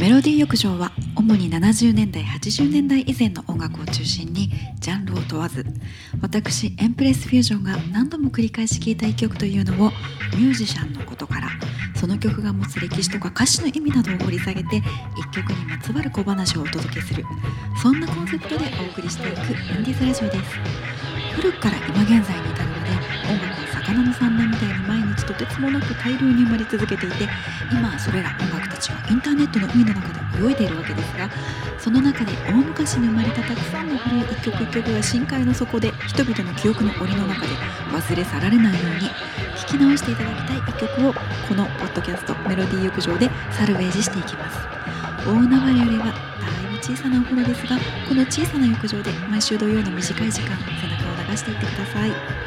メロディー浴場は主に70年代80年代以前の音楽を中心にジャンルを問わず私エンプレスフュージョンが何度も繰り返し聴いた一曲というのをミュージシャンのことからその曲が持つ歴史とか歌詞の意味などを掘り下げて一曲にまつわる小話をお届けするそんなコンセプトでお送りしていくインディーズラジオです。古くから今現在に至るまで音楽は魚の産卵みたいに毎日とてつもなく大量に生まれ続けていて今はそれら音楽たちはインターネットの海の中で泳いでいるわけですがその中で大昔に生まれたたくさんの古い一曲一曲が深海の底で人々の記憶の檻の中で忘れ去られないように聴き直していただきたい一曲をこのポッドキャストメロディー浴場でサルベージしていきます。大海原よりはだいぶ小さなお風呂ですがこの小さな浴場で毎週土曜の短い時間背中を流していってください。